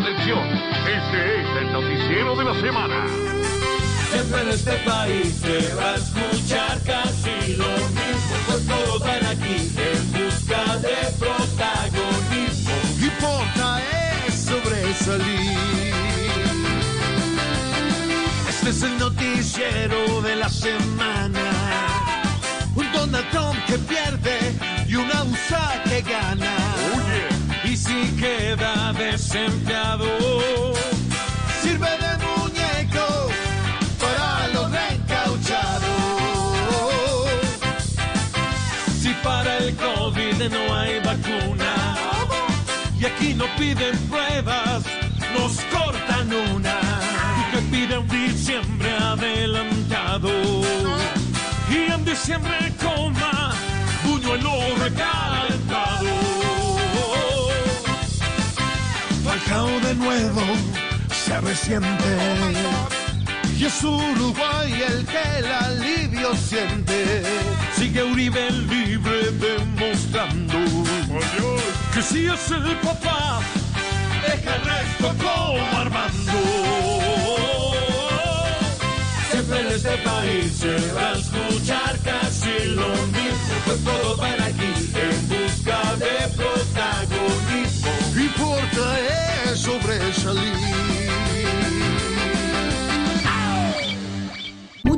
Atención, este es el noticiero de la semana. Siempre en este país se va a escuchar casi lo mismo, pues todos van aquí en busca de protagonismo. Importa es sobresalir. Este es el noticiero de la semana. Queda desempleado, sirve de muñeco para los reencauchados. Si para el COVID no hay vacuna y aquí no piden pruebas, nos cortan una. Y que pide un diciembre adelantado y en diciembre coma buñuelo recalentado. De nuevo se resiente. Y es Uruguay el que el alivio siente. Sigue Uribe libre demostrando que si es el papá, el resto como Armando. Siempre en este país se va a escuchar casi lo mismo, pues todos van sobresalir.